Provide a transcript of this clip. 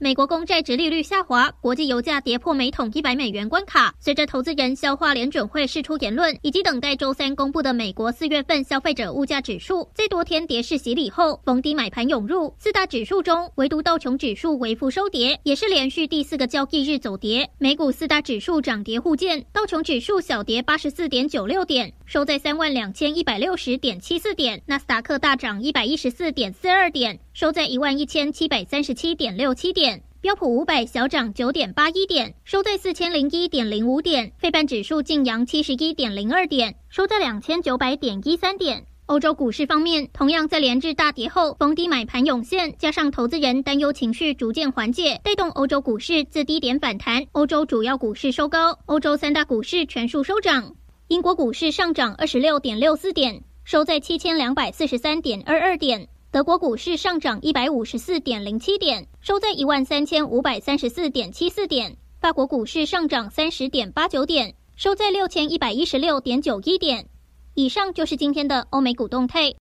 美国公债殖利率下滑，国际油价跌破每桶一百美元关卡。随着投资人消化联准会释出言论，以及等待周三公布的美国四月份消费者物价指数，在多天跌势洗礼后，逢低买盘涌入。四大指数中，唯独道琼指数微幅收跌，也是连续第四个交易日走跌。美股四大指数涨跌互见，道琼指数小跌八十四点九六点，收在三万两千一百六十点七四点；纳斯达克大涨一百一十四点四二点，收在一万一千七百三十七点六七点。标普五百小涨九点八一点，收在四千零一点零五点。费半指数净扬七十一点零二点，收在两千九百点一三点。欧洲股市方面，同样在连日大跌后，逢低买盘涌现，加上投资人担忧情绪逐渐缓解，带动欧洲股市自低点反弹。欧洲主要股市收高，欧洲三大股市全数收涨。英国股市上涨二十六点六四点，收在七千两百四十三点二二点。德国股市上涨一百五十四点零七点，收在一万三千五百三十四点七四点。法国股市上涨三十点八九点，收在六千一百一十六点九一点。以上就是今天的欧美股动态。